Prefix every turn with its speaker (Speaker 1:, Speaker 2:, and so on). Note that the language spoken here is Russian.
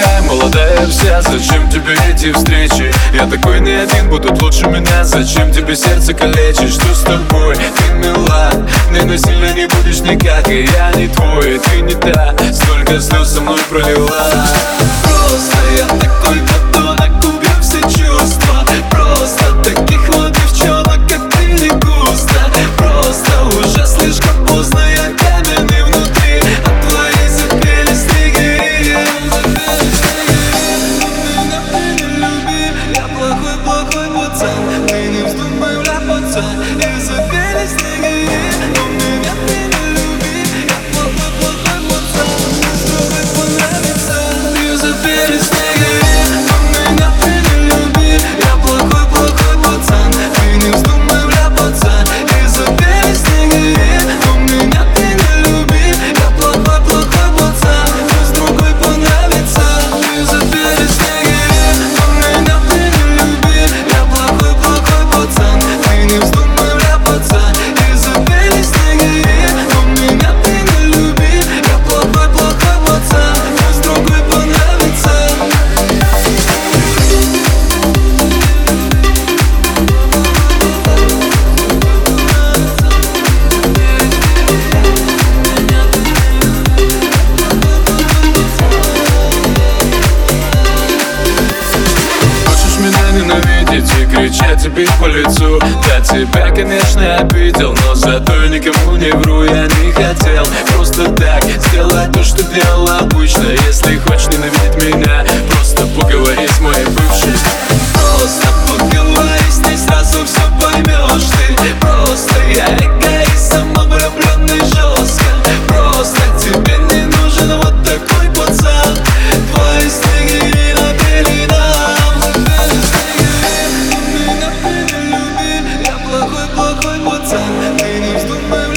Speaker 1: такая молодая вся Зачем тебе эти встречи? Я такой не один, будут лучше меня Зачем тебе сердце калечить? Что с тобой? Ты мила Мне насильно не будешь никак И я не твой, ты не та Столько слез со мной пролила Просто я и бить по лицу. Я тебя, конечно, обидел, но зато я никому не вру Я не хотел просто так сделать то, что делал обычно спокойно, пацан, ты не вздумай